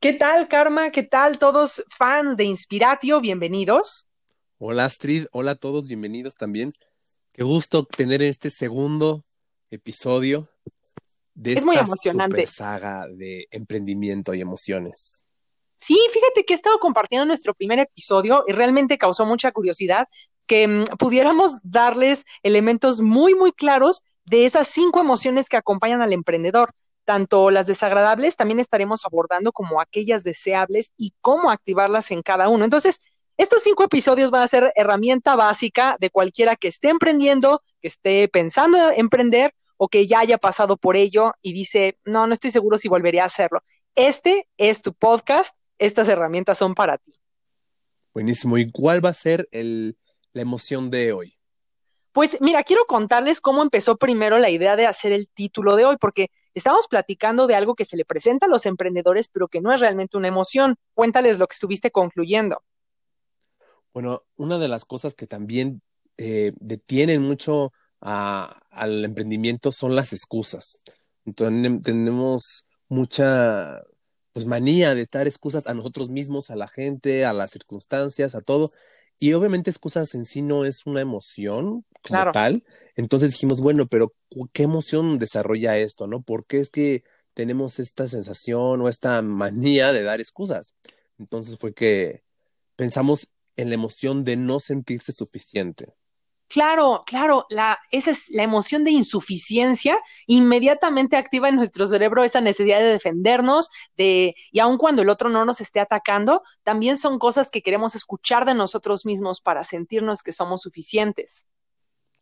¿Qué tal, Karma? ¿Qué tal todos fans de Inspiratio? Bienvenidos. Hola Astrid, hola a todos, bienvenidos también. Qué gusto tener este segundo episodio de es esta emocionante. super saga de emprendimiento y emociones. Sí, fíjate que he estado compartiendo nuestro primer episodio y realmente causó mucha curiosidad que mm, pudiéramos darles elementos muy, muy claros de esas cinco emociones que acompañan al emprendedor. Tanto las desagradables también estaremos abordando como aquellas deseables y cómo activarlas en cada uno. Entonces, estos cinco episodios van a ser herramienta básica de cualquiera que esté emprendiendo, que esté pensando en emprender o que ya haya pasado por ello y dice, no, no estoy seguro si volvería a hacerlo. Este es tu podcast, estas herramientas son para ti. Buenísimo. ¿Y cuál va a ser el, la emoción de hoy? Pues mira, quiero contarles cómo empezó primero la idea de hacer el título de hoy, porque estamos platicando de algo que se le presenta a los emprendedores, pero que no es realmente una emoción. Cuéntales lo que estuviste concluyendo. Bueno, una de las cosas que también eh, detienen mucho a, al emprendimiento son las excusas. Entonces, tenemos mucha pues manía de dar excusas a nosotros mismos, a la gente, a las circunstancias, a todo. Y obviamente excusas en sí no es una emoción como Claro. tal. Entonces dijimos, bueno, pero ¿qué emoción desarrolla esto, no? ¿Por qué es que tenemos esta sensación o esta manía de dar excusas? Entonces fue que pensamos en la emoción de no sentirse suficiente. Claro, claro, la, esa es la emoción de insuficiencia, inmediatamente activa en nuestro cerebro esa necesidad de defendernos, de, y aun cuando el otro no nos esté atacando, también son cosas que queremos escuchar de nosotros mismos para sentirnos que somos suficientes.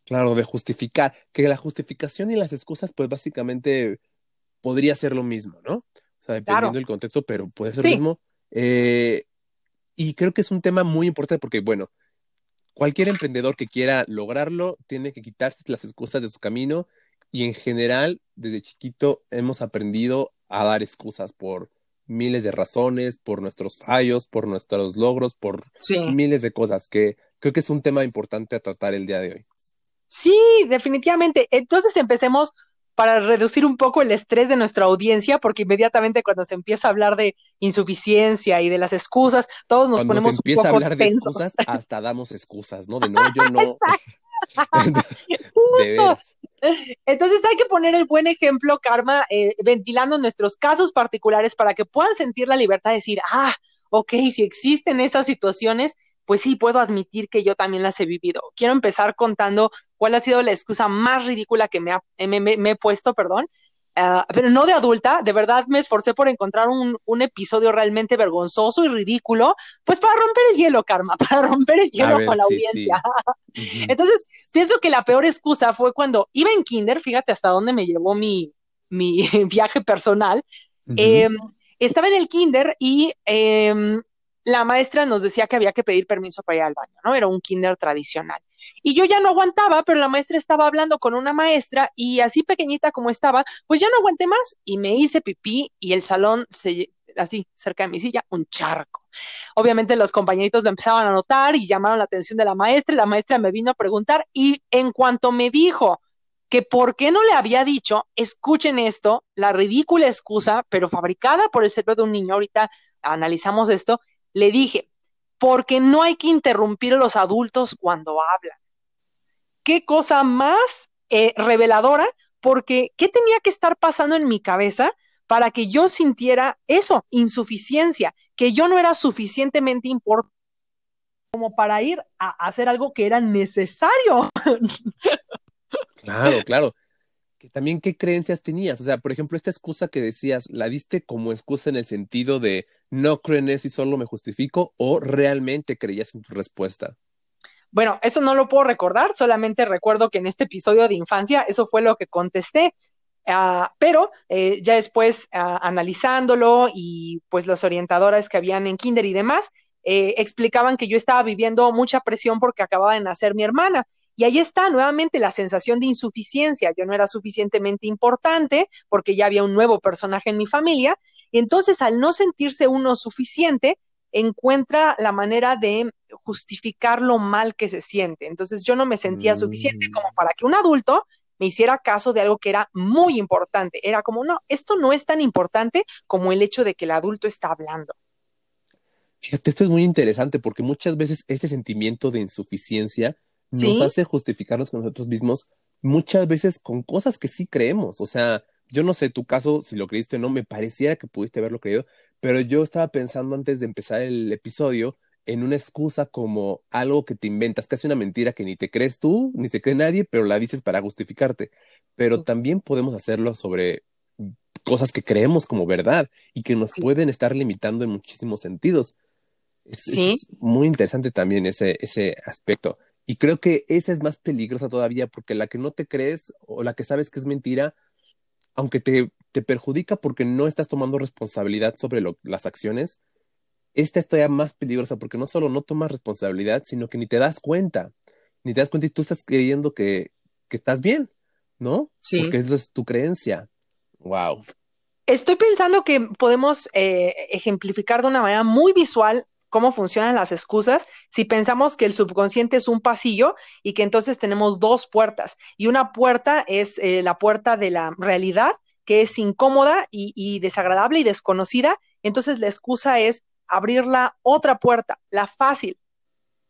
Claro, de justificar, que la justificación y las excusas, pues básicamente podría ser lo mismo, ¿no? O sea, dependiendo Claro. del contexto, pero puede ser Sí. lo mismo. Eh, y creo que es un tema muy importante porque, bueno, cualquier emprendedor que quiera lograrlo tiene que quitarse las excusas de su camino y en general, desde chiquito hemos aprendido a dar excusas por miles de razones, por nuestros fallos, por nuestros logros, por Sí. miles de cosas que creo que es un tema importante a tratar el día de hoy. Sí, definitivamente. Entonces empecemos para reducir un poco el estrés de nuestra audiencia, porque inmediatamente cuando se empieza a hablar de insuficiencia y de las excusas, todos nos Cuando se ponemos un empieza a poco hablar de tensos. excusas, hasta damos excusas, ¿no? De no, yo no. Exacto. De veras. Entonces hay que poner el buen ejemplo, Karma, eh, ventilando nuestros casos particulares para que puedan sentir la libertad de decir, ah, ok, si existen esas situaciones, pues sí, puedo admitir que yo también las he vivido. Quiero empezar contando cuál ha sido la excusa más ridícula que me, ha- me- me- me he puesto, perdón. Ah, pero no de adulta, de verdad me esforcé por encontrar un, un episodio realmente vergonzoso y ridículo, pues para romper el hielo, Karma, para romper el hielo ver, con la sí, audiencia. sí. Entonces, pienso que la peor excusa fue cuando iba en kinder, fíjate hasta dónde me llevó mi, mi viaje personal. Eh, estaba en el kinder y eh, la maestra nos decía que había que pedir permiso para ir al baño, ¿no? Era un kinder tradicional. Y yo ya no aguantaba, pero la maestra estaba hablando con una maestra y así pequeñita como estaba, pues ya no aguanté más y me hice pipí y el salón se así cerca de mi silla, un charco. Obviamente los compañeritos lo empezaban a notar y llamaron la atención de la maestra y la maestra me vino a preguntar y en cuanto me dijo que por qué no le había dicho, escuchen esto, la ridícula excusa, pero fabricada por el cerebro de un niño, ahorita analizamos esto, le dije, porque no hay que interrumpir a los adultos cuando hablan. Qué cosa más eh, reveladora, porque ¿qué tenía que estar pasando en mi cabeza para que yo sintiera eso, insuficiencia, que yo no era suficientemente importante como para ir a hacer algo que era necesario? Claro, claro. También qué creencias tenías. O sea, por ejemplo, esta excusa que decías, ¿la diste como excusa en el sentido de no creo en eso y solo me justifico? ¿O realmente creías en tu respuesta? Bueno, eso no lo puedo recordar, solamente recuerdo que en este episodio de infancia eso fue lo que contesté. Uh, pero eh, ya después uh, analizándolo y pues las orientadoras que habían en kinder y demás eh, explicaban que yo estaba viviendo mucha presión porque acababa de nacer mi hermana y ahí está nuevamente la sensación de insuficiencia. Yo no era suficientemente importante porque ya había un nuevo personaje en mi familia. Y entonces, al no sentirse uno suficiente, encuentra la manera de justificar lo mal que se siente. Entonces, yo no me sentía Mm. suficiente como para que un adulto me hiciera caso de algo que era muy importante. Era como, no, esto no es tan importante como el hecho de que el adulto está hablando. Fíjate, esto es muy interesante porque muchas veces este sentimiento de insuficiencia nos hace justificarnos con nosotros mismos, muchas veces con cosas que sí creemos. O sea, yo no sé tu caso, si lo creíste o no, me parecía que pudiste haberlo creído, pero yo estaba pensando antes de empezar el episodio en una excusa como algo que te inventas, casi una mentira que ni te crees tú, ni se cree nadie, pero la dices para justificarte. Pero también podemos hacerlo sobre cosas que creemos como verdad y que nos pueden estar limitando en muchísimos sentidos. sí. es muy interesante también ese, ese aspecto. Y creo que esa es más peligrosa todavía porque la que no te crees o la que sabes que es mentira, aunque te, te perjudica porque no estás tomando responsabilidad sobre las acciones, esta es todavía más peligrosa porque no solo no tomas responsabilidad, sino que ni te das cuenta, ni te das cuenta y tú estás creyendo que, que estás bien, ¿no? Sí. Porque eso es tu creencia. Wow. Estoy pensando que podemos eh, ejemplificar de una manera muy visual cómo funcionan las excusas si pensamos que el subconsciente es un pasillo y que entonces tenemos dos puertas y una puerta es eh, la puerta de la realidad que es incómoda y, desagradable y desconocida, entonces la excusa es abrir la otra puerta, la fácil,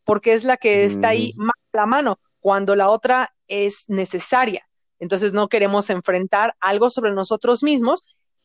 porque es la que está ahí mm. más a la mano, cuando la otra es necesaria. Entonces no queremos enfrentar algo sobre nosotros mismos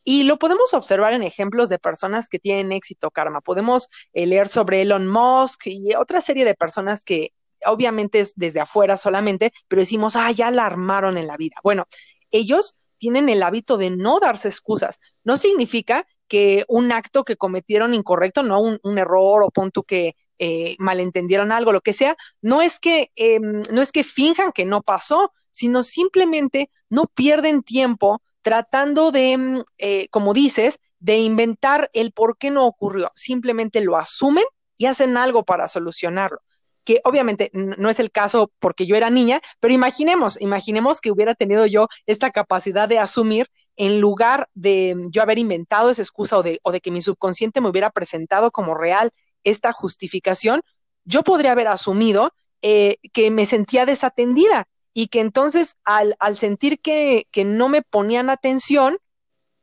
y lo podemos observar en ejemplos de personas que tienen éxito, Karma. Podemos eh, leer sobre Elon Musk y otra serie de personas que obviamente es desde afuera solamente, pero decimos, ah, ya la armaron en la vida. Bueno, ellos tienen el hábito de no darse excusas. No significa que un acto que cometieron incorrecto, no un, error o punto que eh, malentendieron algo, lo que sea, no es que em, no es que finjan que no pasó, sino simplemente no pierden tiempo tratando de, mm, eh, como dices, de inventar el por qué no ocurrió. Simplemente lo asumen y hacen algo para solucionarlo. Que obviamente no es el caso porque yo era niña, pero imaginemos, imaginemos que hubiera tenido yo esta capacidad de asumir en lugar de mm, yo haber inventado esa excusa o de, o de que mi subconsciente me hubiera presentado como real esta justificación, yo podría haber asumido eh, que me sentía desatendida y que entonces al, al sentir que, que, no me ponían atención,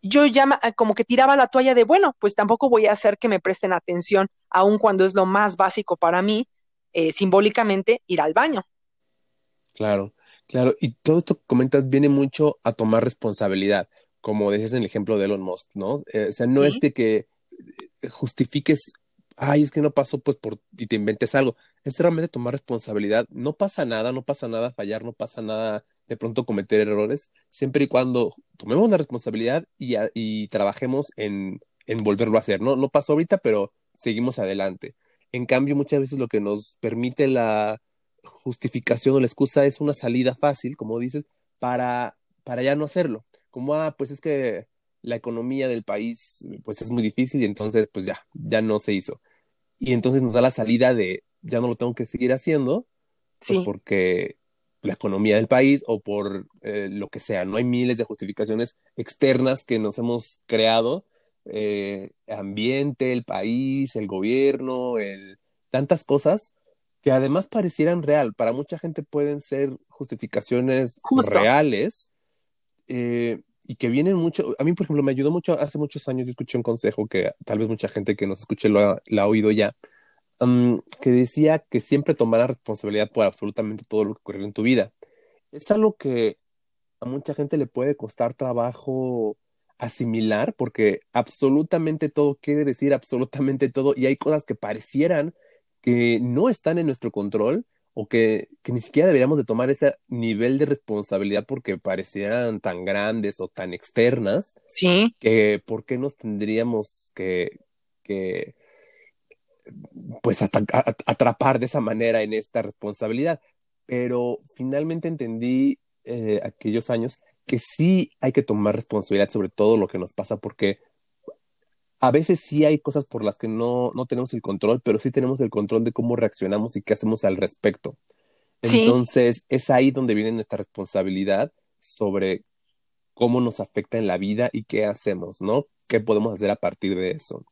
yo ya como que tiraba la toalla de, bueno, pues tampoco voy a hacer que me presten atención, aun cuando es lo más básico para mí, eh, simbólicamente, ir al baño. Claro, claro. Y todo esto que comentas viene mucho a tomar responsabilidad, como decías en el ejemplo de Elon Musk, ¿no? Eh, o sea, no es de que justifiques, ay, es que no pasó, pues, por, y te inventes algo es realmente tomar responsabilidad. No pasa nada, no pasa nada fallar, no pasa nada de pronto cometer errores, siempre y cuando tomemos la responsabilidad y, y trabajemos en, en, volverlo a hacer. ¿no? no pasó ahorita, pero seguimos adelante. En cambio, muchas veces lo que nos permite la justificación o la excusa es una salida fácil, como dices, para, para ya no hacerlo. Como, ah, pues es que la economía del país pues es muy difícil y entonces pues ya, ya no se hizo. Y entonces nos da la salida de, ya no lo tengo que seguir haciendo, pues porque la economía del país o por eh, lo que sea, no hay miles de justificaciones externas que nos hemos creado, eh, ambiente, el país, el gobierno, el, tantas cosas que además parecieran real. Para mucha gente pueden ser justificaciones reales eh, y que vienen mucho. A mí, por ejemplo, me ayudó mucho hace muchos años. Yo escuché un consejo que tal vez mucha gente que nos escuche lo ha, lo ha oído ya, que decía que siempre tomara responsabilidad por absolutamente todo lo que ocurrió en tu vida. Es algo que a mucha gente le puede costar trabajo asimilar porque absolutamente todo quiere decir absolutamente todo y hay cosas que parecieran que no están en nuestro control o que, que, ni siquiera deberíamos de tomar ese nivel de responsabilidad porque parecieran tan grandes o tan externas. Sí. Que por qué nos tendríamos que, que pues atrapar de esa manera en esta responsabilidad. Pero finalmente entendí eh, aquellos años que sí hay que tomar responsabilidad sobre todo lo que nos pasa porque a veces sí hay cosas por las que no, no tenemos el control, pero sí tenemos el control de cómo reaccionamos y qué hacemos al respecto. Entonces, es ahí donde viene nuestra responsabilidad sobre cómo nos afecta en la vida y qué hacemos, ¿no? ¿Qué podemos hacer a partir de eso?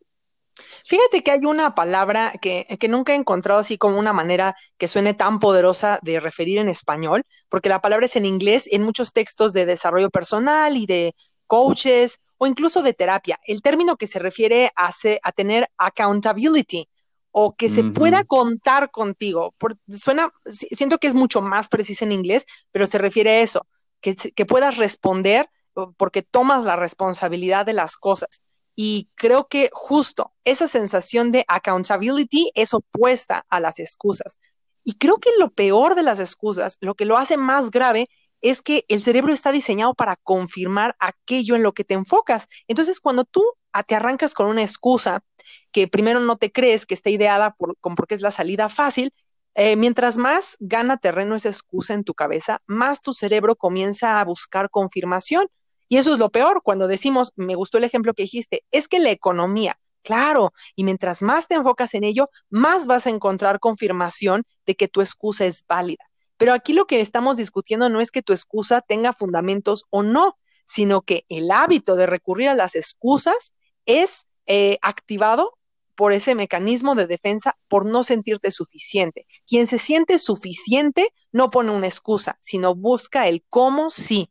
Fíjate que hay una palabra que, que, nunca he encontrado así como una manera que suene tan poderosa de referir en español, porque la palabra es en inglés en muchos textos de desarrollo personal y de coaches o incluso de terapia. El término que se refiere a, a tener accountability o que se pueda contar contigo. suena, siento que es mucho más preciso en inglés, pero se refiere a eso, que, que puedas responder porque tomas la responsabilidad de las cosas. Y creo que justo esa sensación de accountability es opuesta a las excusas. Y creo que lo peor de las excusas, lo que lo hace más grave, es que el cerebro está diseñado para confirmar aquello en lo que te enfocas. Entonces, cuando tú te arrancas con una excusa que primero no te crees que está ideada por, porque es la salida fácil, eh, mientras más gana terreno esa excusa en tu cabeza, más tu cerebro comienza a buscar confirmación. Y eso es lo peor cuando decimos, me gustó el ejemplo que dijiste, es que la economía, claro, y mientras más te enfocas en ello, más vas a encontrar confirmación de que tu excusa es válida. Pero aquí lo que estamos discutiendo no es que tu excusa tenga fundamentos o no, sino que el hábito de recurrir a las excusas es eh, activado por ese mecanismo de defensa por no sentirte suficiente. Quien se siente suficiente no pone una excusa, sino busca el cómo sí.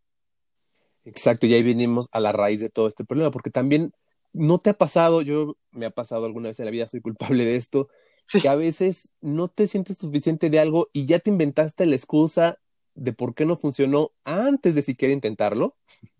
Exacto, y ahí venimos a la raíz de todo este problema, porque también no te ha pasado, yo me ha pasado alguna vez en la vida, soy culpable de esto, que a veces no te sientes suficiente de algo y ya te inventaste la excusa de por qué no funcionó antes de siquiera intentarlo.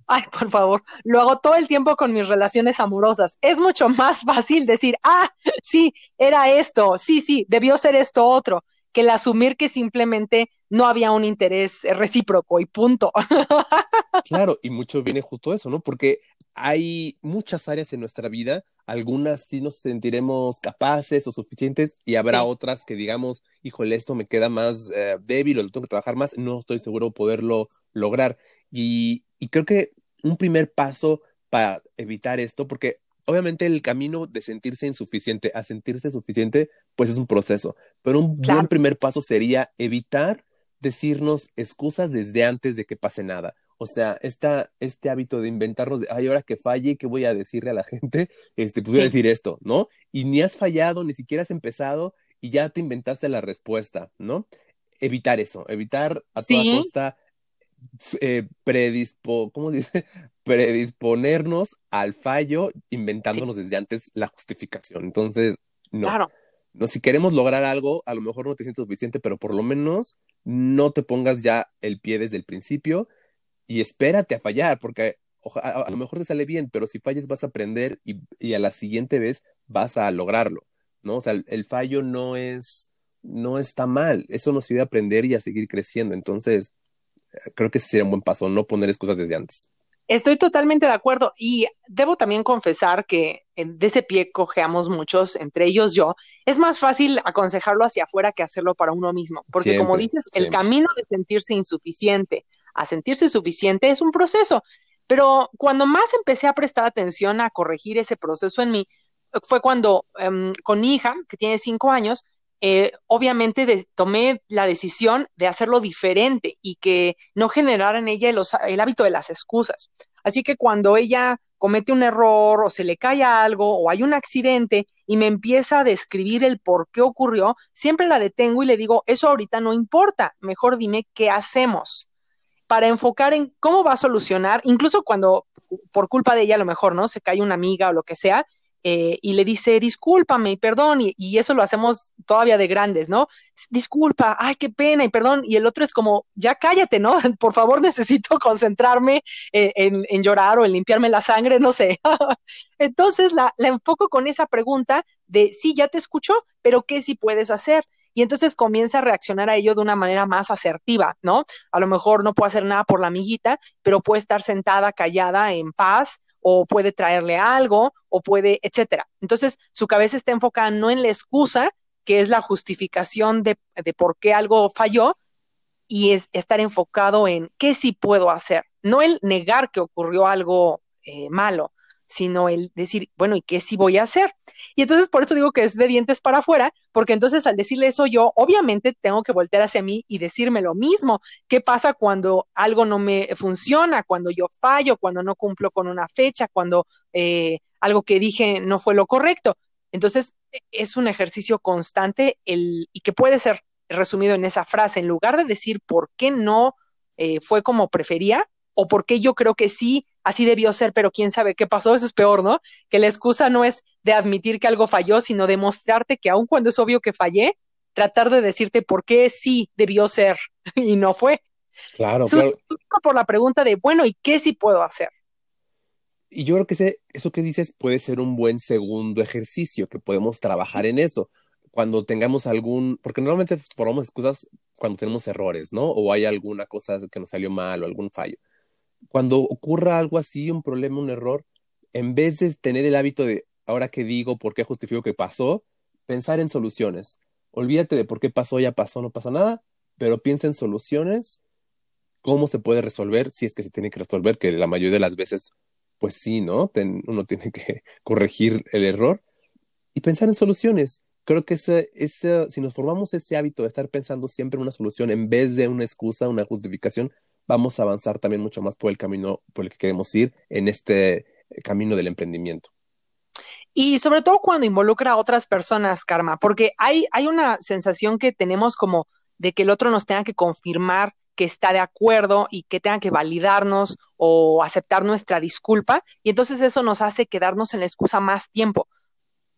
Ay, por favor, lo hago todo el tiempo con mis relaciones amorosas. Es mucho más fácil decir, ah, sí, era esto, sí, sí, debió ser esto otro que el asumir que simplemente no había un interés recíproco y punto. Claro, y mucho viene justo eso, ¿no? Porque hay muchas áreas en nuestra vida, algunas sí nos sentiremos capaces o suficientes y habrá otras que digamos, híjole, esto me queda más eh, débil o lo tengo que trabajar más, no estoy seguro poderlo lograr. Y, y creo que un primer paso para evitar esto, porque obviamente el camino de sentirse insuficiente a sentirse suficiente, pues es un proceso, pero un buen primer paso sería evitar decirnos excusas desde antes de que pase nada. O sea, esta, este hábito de inventarnos, de, ay, ahora que falle, ¿qué voy a decirle a la gente? Este, pues decir esto, ¿no? Y ni has fallado, ni siquiera has empezado y ya te inventaste la respuesta, ¿no? Evitar eso, evitar a toda costa eh, predispo, ¿cómo dice? predisponernos al fallo inventándonos desde antes la justificación. Entonces, no. No, si queremos lograr algo, a lo mejor no te sientes suficiente, pero por lo menos no te pongas ya el pie desde el principio y espérate a fallar, porque a, lo mejor te sale bien, pero si falles vas a aprender y, a la siguiente vez vas a lograrlo, ¿no? O sea, el, el, fallo no es, no está mal, eso nos ayuda a aprender y a seguir creciendo. Entonces, creo que ese sería un buen paso, no poner excusas desde antes. Estoy totalmente de acuerdo y debo también confesar que de ese pie cojeamos muchos, entre ellos yo. Es más fácil aconsejarlo hacia afuera que hacerlo para uno mismo, porque como dices, el camino de sentirse insuficiente a sentirse suficiente es un proceso. Pero cuando más empecé a prestar atención a corregir ese proceso en mí, fue cuando em, con mi hija, que tiene cinco años, eh, obviamente tomé la decisión de hacerlo diferente y que no generara en ella el hábito de las excusas. Así que cuando ella comete un error o se le cae algo o hay un accidente y me empieza a describir el por qué ocurrió, siempre la detengo y le digo, eso ahorita no importa, mejor dime qué hacemos para enfocar en cómo va a solucionar, incluso cuando por culpa de ella a lo mejor, ¿no? Se cae una amiga o lo que sea, eh, y le dice, discúlpame y perdón, y, eso lo hacemos todavía de grandes, ¿no? Disculpa, ay, qué pena y perdón, y el otro es como, ya cállate, ¿no? Por favor, necesito concentrarme eh, en, llorar o en limpiarme la sangre, no sé. Entonces la, la enfoco con esa pregunta de, sí, ya te escucho, pero ¿qué sí puedes hacer? y entonces comienza a reaccionar a ello de una manera más asertiva, ¿no? A lo mejor no puede hacer nada por la amiguita, pero puede estar sentada, callada, en paz, o puede traerle algo, o puede, etcétera. Entonces, su cabeza está enfocada no en la excusa, que es la justificación de, por qué algo falló, y es estar enfocado en qué sí puedo hacer, no el negar que ocurrió algo eh, malo, sino el decir, bueno, ¿y qué sí voy a hacer? Y entonces por eso digo que es de dientes para afuera, porque entonces al decirle eso yo, obviamente tengo que voltear hacia mí y decirme lo mismo. ¿Qué pasa cuando algo no me funciona, cuando yo fallo, cuando no cumplo con una fecha, cuando eh, algo que dije no fue lo correcto? Entonces, e, es un ejercicio constante el, y que puede ser resumido en esa frase, en lugar de decir por qué no eh, fue como prefería o por qué yo creo que sí, así debió ser, pero quién sabe qué pasó, eso es peor, ¿no? Que la excusa no es de admitir que algo falló, sino de mostrarte que aun cuando es obvio que fallé, tratar de decirte por qué sí debió ser y no fue. Claro, claro. Por la pregunta de, bueno, ¿y qué sí puedo hacer? Y yo creo que eso que dices puede ser un buen segundo ejercicio, que podemos trabajar en eso. Cuando tengamos algún, porque normalmente formamos excusas cuando tenemos errores, ¿no? O hay alguna cosa que nos salió mal o algún fallo. Cuando ocurra algo así, un problema, un error, en vez de tener el hábito de, ahora qué digo, por qué justifico que pasó, pensar en soluciones. Olvídate de por qué pasó, ya pasó, no pasa nada, pero piensa en soluciones, cómo se puede resolver, si es que se tiene que resolver, que la mayoría de las veces pues sí, ¿no? uno tiene que corregir el error y pensar en soluciones. Creo que ese, ese, si nos formamos ese hábito de estar pensando siempre en una solución en vez de una excusa, una justificación, vamos a avanzar también mucho más por el camino por el que queremos ir en este camino del emprendimiento. Y sobre todo cuando involucra a otras personas, Karma, porque hay, hay una sensación que tenemos como de que el otro nos tenga que confirmar que está de acuerdo y que tenga que validarnos o aceptar nuestra disculpa. Y entonces eso nos hace quedarnos en la excusa más tiempo.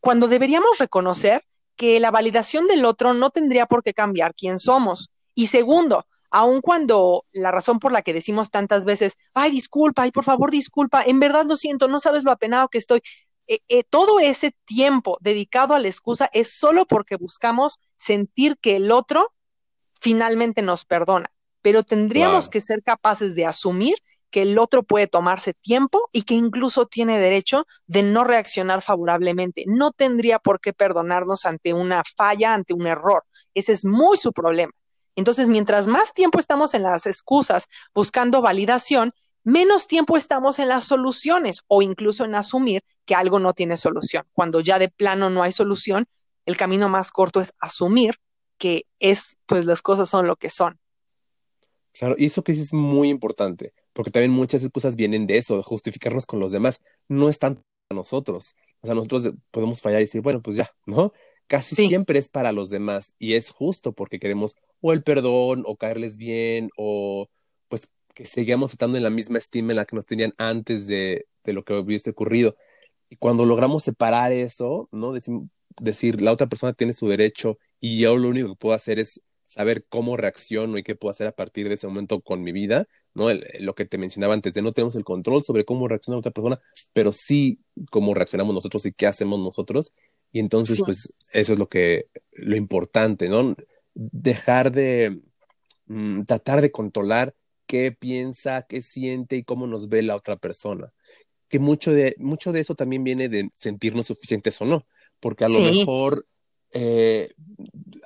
Cuando deberíamos reconocer que la validación del otro no tendría por qué cambiar quién somos. Y segundo, aun cuando la razón por la que decimos tantas veces, ay, disculpa, ay, por favor, disculpa, en verdad lo siento, no sabes lo apenado que estoy. Eh, eh, todo ese tiempo dedicado a la excusa es solo porque buscamos sentir que el otro finalmente nos perdona pero tendríamos que ser capaces de asumir que el otro puede tomarse tiempo y que incluso tiene derecho de no reaccionar favorablemente. No tendría por qué perdonarnos ante una falla, ante un error. Ese es muy su problema. Entonces, mientras más tiempo estamos en las excusas buscando validación, menos tiempo estamos en las soluciones o incluso en asumir que algo no tiene solución. Cuando ya de plano no hay solución, el camino más corto es asumir que es, pues las cosas son lo que son. Claro, y eso que es muy importante, porque también muchas excusas vienen de eso, de justificarnos con los demás. No es tanto para nosotros. O sea, nosotros podemos fallar y decir, bueno, pues ya, ¿no? Casi siempre es para los demás y es justo porque queremos o el perdón o caerles bien o pues que sigamos estando en la misma estima en la que nos tenían antes de, de lo que hubiese ocurrido. Y cuando logramos separar eso, ¿no? decir, la otra persona tiene su derecho y yo lo único que puedo hacer es saber cómo reacciono y qué puedo hacer a partir de ese momento con mi vida, ¿no? lo que te mencionaba antes, de no tenemos el control sobre cómo reacciona otra persona, pero sí cómo reaccionamos nosotros y qué hacemos nosotros. Y entonces, pues, eso es lo que, lo importante, ¿no? Dejar de, mm, tratar de controlar qué piensa, qué siente y cómo nos ve la otra persona. Que mucho de, mucho de eso también viene de sentirnos suficientes o no, porque a lo mejor eh,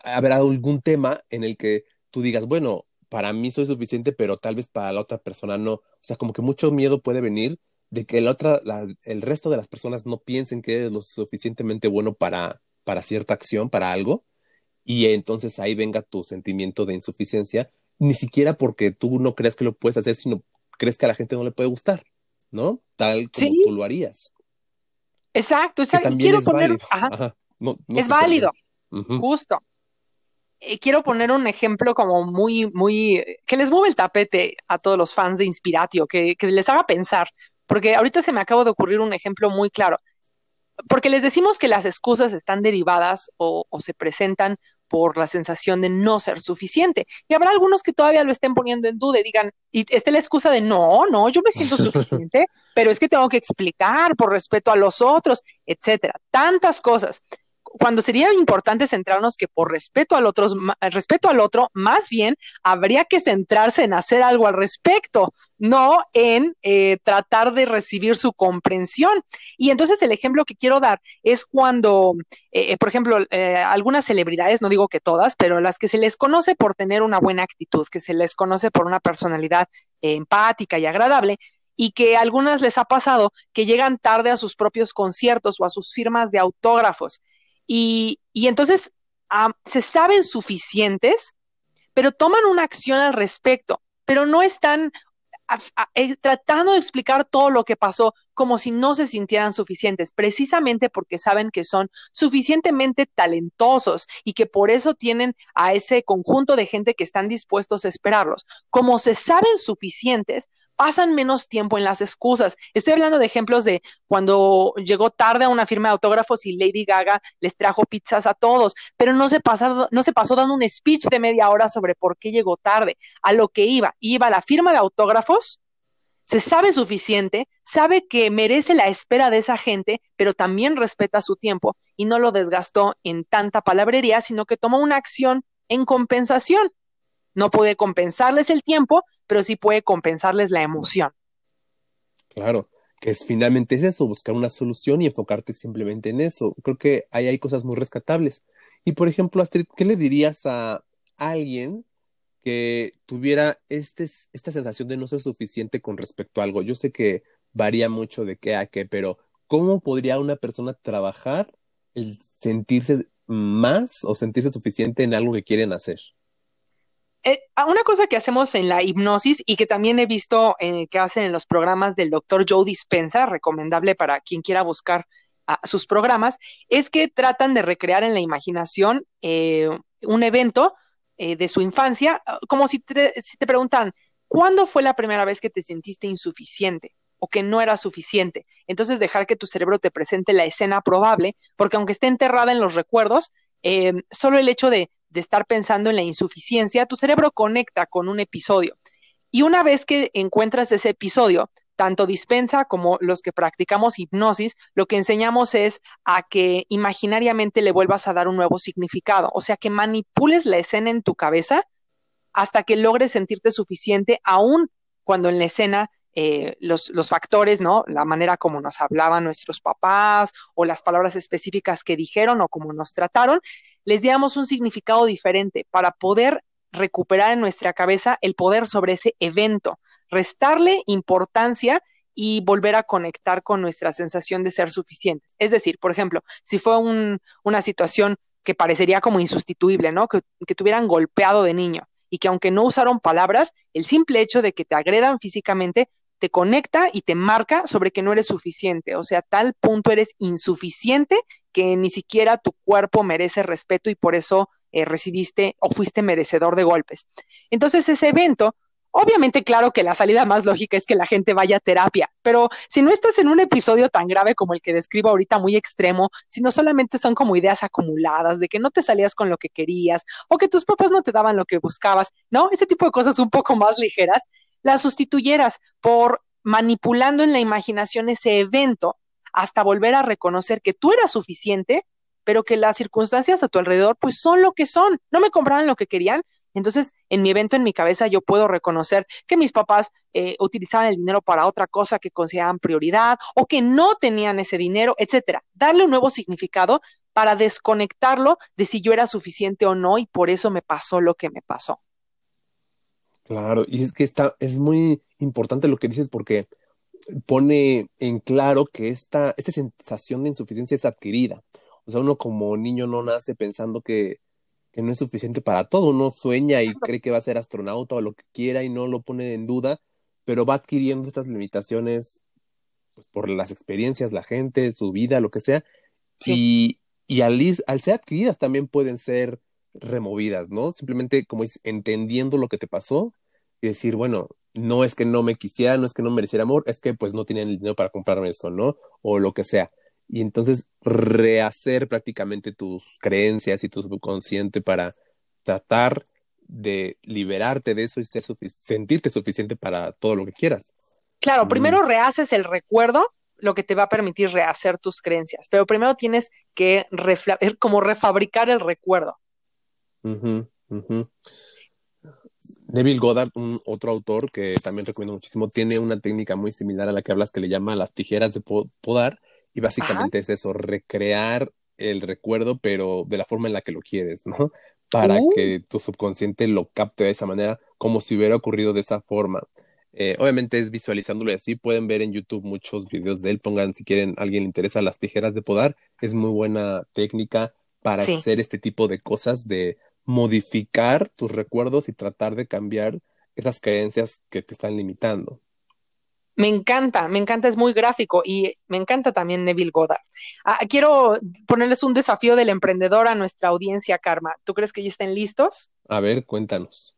habrá algún tema en el que tú digas, bueno, para mí soy suficiente, pero tal vez para la otra persona no. O sea, como que mucho miedo puede venir de que la otra, el resto de las personas no piensen que eres lo suficientemente bueno para, para cierta acción, para algo, y entonces ahí venga tu sentimiento de insuficiencia, ni siquiera porque tú no creas que lo puedes hacer, sino crees que a la gente no le puede gustar, ¿no? Tal como tú lo harías. Exacto, exacto. Y quiero poner. es válido, justo. Eh, quiero poner un ejemplo como muy, muy, que les mueve el tapete a todos los fans de Inspiratio, que, que les haga pensar, porque ahorita se me acaba de ocurrir un ejemplo muy claro. Porque les decimos que las excusas están derivadas o, o se presentan por la sensación de no ser suficiente. Y habrá algunos que todavía lo estén poniendo en duda y digan, y esté la excusa de no, no, yo me siento suficiente, pero es que tengo que explicar por respeto a los otros, etcétera. Tantas cosas cuando sería importante centrarnos que por respeto al otro, respeto al otro, más bien habría que centrarse en hacer algo al respecto, no en eh, tratar de recibir su comprensión. Y entonces el ejemplo que quiero dar es cuando, eh, eh, por ejemplo, algunas celebridades, no digo que todas, pero las que se les conoce por tener una buena actitud, que se les conoce por una personalidad empática y agradable, y que a algunas les ha pasado que llegan tarde a sus propios conciertos o a sus firmas de autógrafos y, entonces se saben suficientes, pero toman una acción al respecto, pero no están eh, tratando de explicar todo lo que pasó como si no se sintieran suficientes, precisamente porque saben que son suficientemente talentosos y que por eso tienen a ese conjunto de gente que están dispuestos a esperarlos. Como se saben suficientes, pasan menos tiempo en las excusas. Estoy hablando de ejemplos de cuando llegó tarde a una firma de autógrafos y Lady Gaga les trajo pizzas a todos, pero no se, pasó, no se pasó dando un speech de media hora sobre por qué llegó tarde. A lo que iba, iba a la firma de autógrafos, se sabe suficiente, sabe que merece la espera de esa gente, pero también respeta su tiempo y no lo desgastó en tanta palabrería, sino que tomó una acción en compensación. No puede compensarles el tiempo, pero sí puede compensarles la emoción. Claro, que es finalmente es eso, buscar una solución y enfocarte simplemente en eso. Creo que ahí hay cosas muy rescatables. Y por ejemplo, Astrid, ¿qué le dirías a alguien que tuviera este, esta sensación de no ser suficiente con respecto a algo? Yo sé que varía mucho de qué a qué, pero ¿cómo podría una persona trabajar el sentirse más o sentirse suficiente en algo que quieren hacer? Eh, una cosa que hacemos en la hipnosis y que también he visto eh, que hacen en los programas del doctor Joe Dispensa, recomendable para quien quiera buscar sus programas, es que tratan de recrear en la imaginación eh, un evento de su infancia, como si te, si te preguntan, ¿cuándo fue la primera vez que te sentiste insuficiente? o que no era suficiente. Entonces dejar que tu cerebro te presente la escena probable, porque aunque esté enterrada en los recuerdos, solo el hecho de de estar pensando en la insuficiencia, tu cerebro conecta con un episodio. Y una vez que encuentras ese episodio, tanto dispensa como los que practicamos hipnosis, lo que enseñamos es a que imaginariamente le vuelvas a dar un nuevo significado, o sea, que manipules la escena en tu cabeza hasta que logres sentirte suficiente, aún cuando en la escena eh, los, factores, ¿no? La manera como nos hablaban nuestros papás o las palabras específicas que dijeron o cómo nos trataron, les diéramos un significado diferente para poder recuperar en nuestra cabeza el poder sobre ese evento, restarle importancia y volver a conectar con nuestra sensación de ser suficientes. Es decir, por ejemplo, si fue una situación que parecería como insustituible, ¿no? Que, que golpeado de niño y que aunque no usaron palabras, el simple hecho de que te agredan físicamente te conecta y te marca sobre que no eres suficiente, o sea, tal punto eres insuficiente que ni siquiera tu cuerpo merece respeto y por eso eh, recibiste o fuiste merecedor de golpes. Entonces, ese evento, obviamente, claro que la salida más lógica es que la gente vaya a terapia, pero si no estás en un episodio tan grave como el que describo ahorita, muy extremo, si no solamente son como ideas acumuladas de que no te salías con lo que querías o que tus papás no te daban lo que buscabas, ¿no? Ese tipo de cosas un poco más ligeras, las sustituyeras por manipulando en la imaginación ese evento hasta volver a reconocer que tú eras suficiente, pero que las circunstancias a tu alrededor pues son lo que son, no me compraban lo que querían. Entonces, en mi evento, en mi cabeza, yo puedo reconocer que mis papás eh, utilizaban el dinero para otra cosa que consideraban prioridad o que no tenían ese dinero, etcétera. Darle un nuevo significado para desconectarlo de si yo era suficiente o no y por eso me pasó lo que me pasó. Claro, y es que está, es muy importante lo que dices porque pone en claro que esta, esta sensación de insuficiencia es adquirida. O sea, uno como niño no nace pensando que, que no es suficiente para todo. Uno sueña y cree que va a ser astronauta o lo que quiera y no lo pone en duda, pero va adquiriendo estas limitaciones pues, por las experiencias, la gente, su vida, lo que sea. Y, y al, al ser adquiridas también pueden ser removidas, ¿no? Simplemente como es entendiendo lo que te pasó y decir, bueno, no es que no me quisiera, no es que no mereciera amor, es que pues no tienen el dinero para comprarme eso, ¿no? O lo que sea. Y entonces rehacer prácticamente tus creencias y tu subconsciente para tratar de liberarte de eso y ser sentirte suficiente para todo lo que quieras. Claro, mm. primero rehaces el recuerdo, lo que te va a permitir rehacer tus creencias, pero primero tienes que como refabricar el recuerdo. Neville Goddard, un otro autor que también recomiendo muchísimo, tiene una técnica muy similar a la que hablas que le llama las tijeras de podar y básicamente es eso, recrear el recuerdo pero de la forma en la que lo quieres, ¿no? Para uh. que tu subconsciente lo capte de esa manera, como si hubiera ocurrido de esa forma. Eh, obviamente es visualizándolo y así pueden ver en YouTube muchos videos de él. Pongan si quieren, alguien le interesa las tijeras de podar. Es muy buena técnica para hacer este tipo de cosas de modificar tus recuerdos y tratar de cambiar esas creencias que te están limitando. Me encanta, me encanta, es muy gráfico y me encanta también Neville Goddard. Ah, quiero ponerles un desafío del emprendedor a nuestra audiencia, Karma. ¿Tú crees que ya estén listos? A ver, cuéntanos.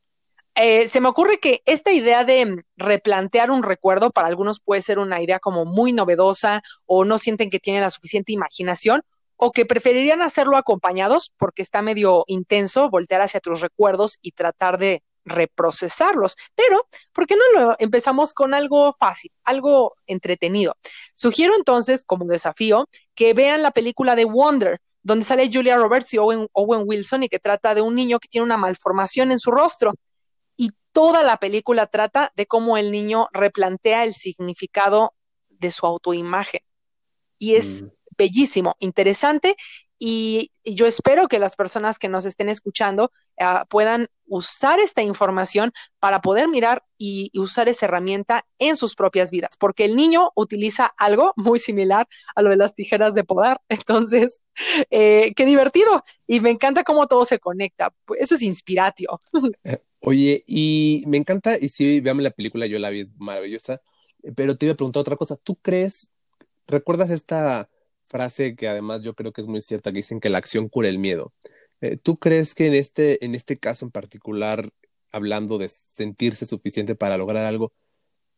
Eh, se me ocurre que esta idea de replantear un recuerdo para algunos puede ser una idea como muy novedosa o no sienten que tienen la suficiente imaginación o que preferirían hacerlo acompañados porque está medio intenso voltear hacia tus recuerdos y tratar de reprocesarlos. Pero, ¿por qué no empezamos con algo fácil, algo entretenido? Sugiero entonces, como desafío, que vean la película de Wonder, donde sale Julia Roberts y Owen, Owen Wilson y que trata de un niño que tiene una malformación en su rostro. Y toda la película trata de cómo el niño replantea el significado de su autoimagen. Y es mm. Bellísimo, interesante y, yo espero que las personas que nos estén escuchando ah, puedan usar esta información para poder mirar y, usar esa herramienta en sus propias vidas, porque el niño utiliza algo muy similar a lo de las tijeras de podar. Entonces, eh, qué divertido. Y me encanta cómo todo se conecta. Eso es inspiratio. Eh, oye, y me encanta, y sí, veamos la película, yo la vi, es maravillosa, pero te iba a preguntar otra cosa. ¿Tú crees, recuerdas esta frase que además yo creo que es muy cierta, que dicen que la acción cura el miedo. Eh, ¿Tú crees que en este, en este caso en particular, hablando de sentirse suficiente para lograr algo,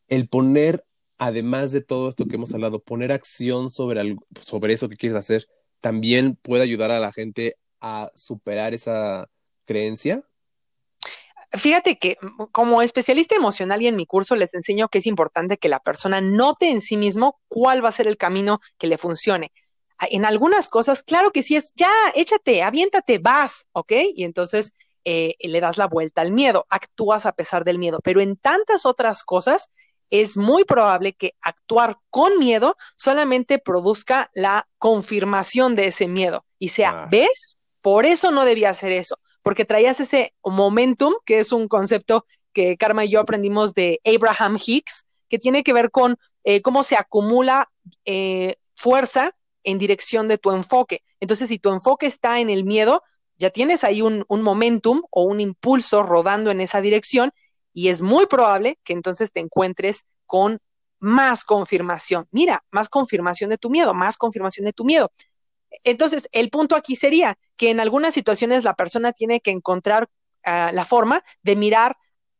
el poner, además de todo esto que hemos hablado, poner acción sobre, algo, sobre eso que quieres hacer, también puede ayudar a la gente a superar esa creencia? Fíjate que mm, como especialista emocional y en mi curso les enseño que es importante que la persona note en sí mismo cuál va a ser el camino que le funcione. Ah, en algunas cosas, claro que sí es, ya, échate, aviéntate, vas, ¿ok? Y entonces eh, le das la vuelta al miedo, actúas a pesar del miedo, pero en tantas otras cosas es muy probable que actuar con miedo solamente produzca la confirmación de ese miedo y sea, ¿ves? Por eso no debía hacer eso porque traías ese momentum, que es un concepto que Karma y yo aprendimos de Abraham Hicks, que tiene que ver con eh, cómo se acumula eh, fuerza en dirección de tu enfoque. Entonces, si tu enfoque está en el miedo, ya tienes ahí un, un momentum o un impulso rodando en esa dirección y es muy probable que entonces te encuentres con más confirmación. Mira, más confirmación de tu miedo, más confirmación de tu miedo. Entonces, el punto aquí sería que en algunas situaciones la persona tiene que encontrar ah, la forma de mirar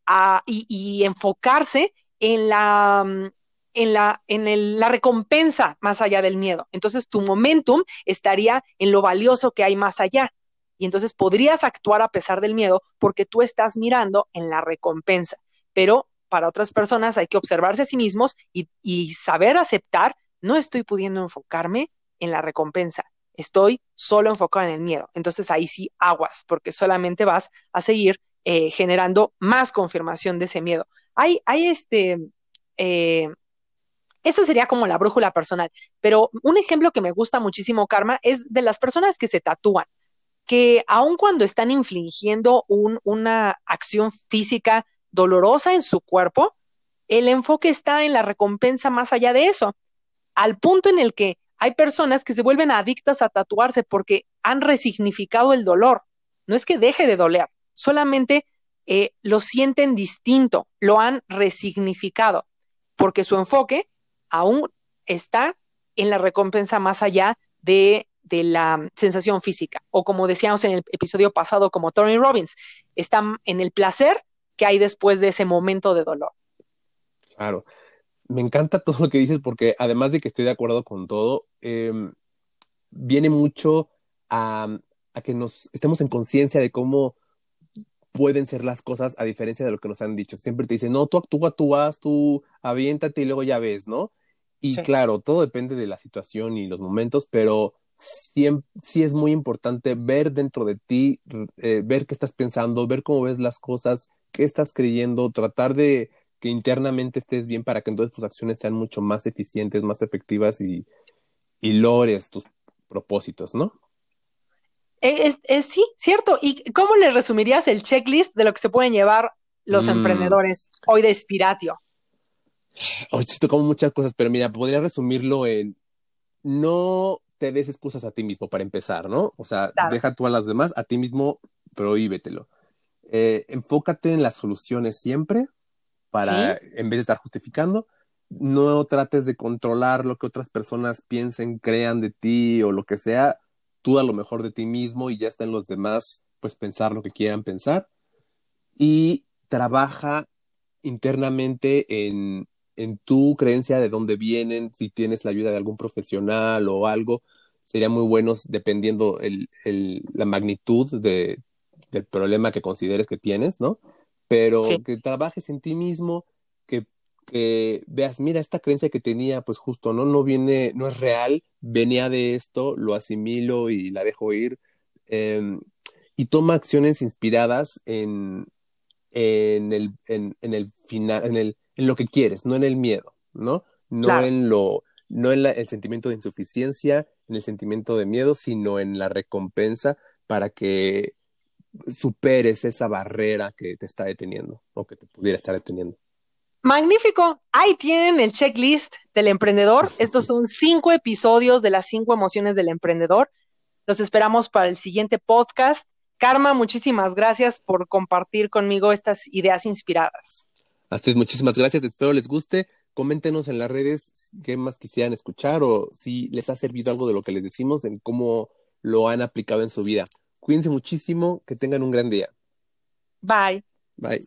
ah, y, enfocarse en la, mm, en, la, en la recompensa más allá del miedo. Entonces, tu momentum estaría en lo valioso que hay más allá. Y entonces podrías actuar a pesar del miedo porque tú estás mirando en la recompensa. Pero para otras personas hay que observarse a sí mismos y, y saber aceptar, no estoy pudiendo enfocarme en la recompensa estoy solo enfocado en el miedo. Entonces ahí sí aguas, porque solamente vas a seguir eh, generando más confirmación de ese miedo. Hay, hay este, eh, esa sería como la brújula personal, pero un ejemplo que me gusta muchísimo, Karma, es de las personas que se tatúan, que aun cuando están infligiendo una acción física dolorosa en su cuerpo, el enfoque está en la recompensa más allá de eso, al punto en el que hay personas que se vuelven adictas a tatuarse porque han resignificado el dolor. No es que deje de doler, solamente eh, lo sienten distinto, lo han resignificado, porque su enfoque aún está en la recompensa más allá de, de la sensación física. O como decíamos en el episodio pasado, como Tony Robbins, está en el placer que hay después de ese momento de dolor. Claro me encanta todo lo que dices porque además de que estoy de acuerdo con todo, em, viene mucho a, que nos estemos en conciencia de cómo pueden ser las cosas a diferencia de lo que nos han dicho. Siempre te dicen, no, tú actúa, tú vas, tú aviéntate y luego ya ves, ¿no? Y claro, todo depende de la situación y los momentos, pero sí, sí es muy importante ver dentro de ti, eh, ver qué estás pensando, ver cómo ves las cosas, qué estás creyendo, tratar de que internamente estés bien para que entonces tus acciones sean mucho más eficientes, más efectivas y, y logres tus propósitos, ¿no? Es, sí, cierto. ¿Y cómo le resumirías el checklist de lo que se pueden llevar los mm. emprendedores hoy de Spiratio? Hoy estoy como muchas cosas, pero mira, podría resumirlo en no te des excusas a ti mismo para empezar, ¿no? O sea, deja tú a las demás, a ti mismo prohíbetelo. eh, enfócate en las soluciones siempre para, en vez de estar justificando, no trates de controlar lo que otras personas piensen, crean de ti o lo que sea, tú a lo mejor de ti mismo y ya está en los demás, pues pensar lo que quieran pensar. Y trabaja internamente en, en tu creencia de dónde vienen, si tienes la ayuda de algún profesional o algo, sería muy bueno dependiendo el, el, la magnitud de, del problema que consideres que tienes, ¿no? Pero que trabajes en ti mismo, que, que, veas, mira, esta creencia que tenía, pues justo, ¿no? No viene, no es real, venía de esto, lo asimilo y la dejo ir. Em, y toma acciones inspiradas en, en el, en, en el final, en el, en lo que quieres, no en el miedo, ¿no? No en lo, no en el sentimiento de insuficiencia, en el sentimiento de miedo, sino en la recompensa para que superes esa barrera que te está deteniendo o que te pudiera estar deteniendo. Magnífico. Ahí tienen el checklist del emprendedor. Estos son cinco episodios de las cinco emociones del emprendedor. Los esperamos para el siguiente podcast. Karma, muchísimas gracias por compartir conmigo estas ideas inspiradas. Así es, muchísimas gracias. Espero les guste. Coméntenos en las redes qué más quisieran escuchar o si les ha servido algo de lo que les decimos, en cómo lo han aplicado en su vida. Cuídense muchísimo, que tengan un gran día. Bye. Bye.